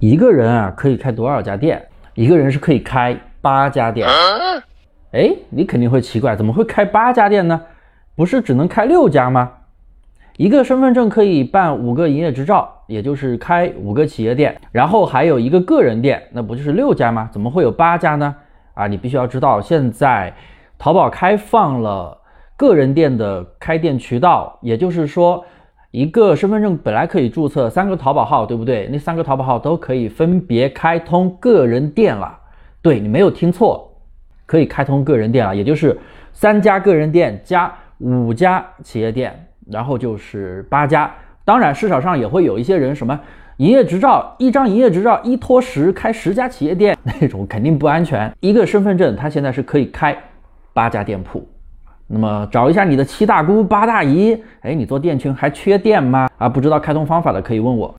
一个人啊可以开多少家店？一个人是可以开八家店。哎，你肯定会奇怪，怎么会开八家店呢？不是只能开六家吗？一个身份证可以办五个营业执照，也就是开五个企业店，然后还有一个个人店，那不就是六家吗？怎么会有八家呢？啊，你必须要知道，现在淘宝开放了个人店的开店渠道，也就是说，一个身份证本来可以注册三个淘宝号，对不对？那三个淘宝号都可以分别开通个人店了。对你没有听错，可以开通个人店了，也就是三家个人店加五家企业店。然后就是八家，当然市场上也会有一些人什么营业执照，一张营业执照一拖十开十家企业店那种肯定不安全。一个身份证它现在是可以开八家店铺，那么找一下你的七大姑八大姨，哎，你做店群还缺店吗？啊，不知道开通方法的可以问我。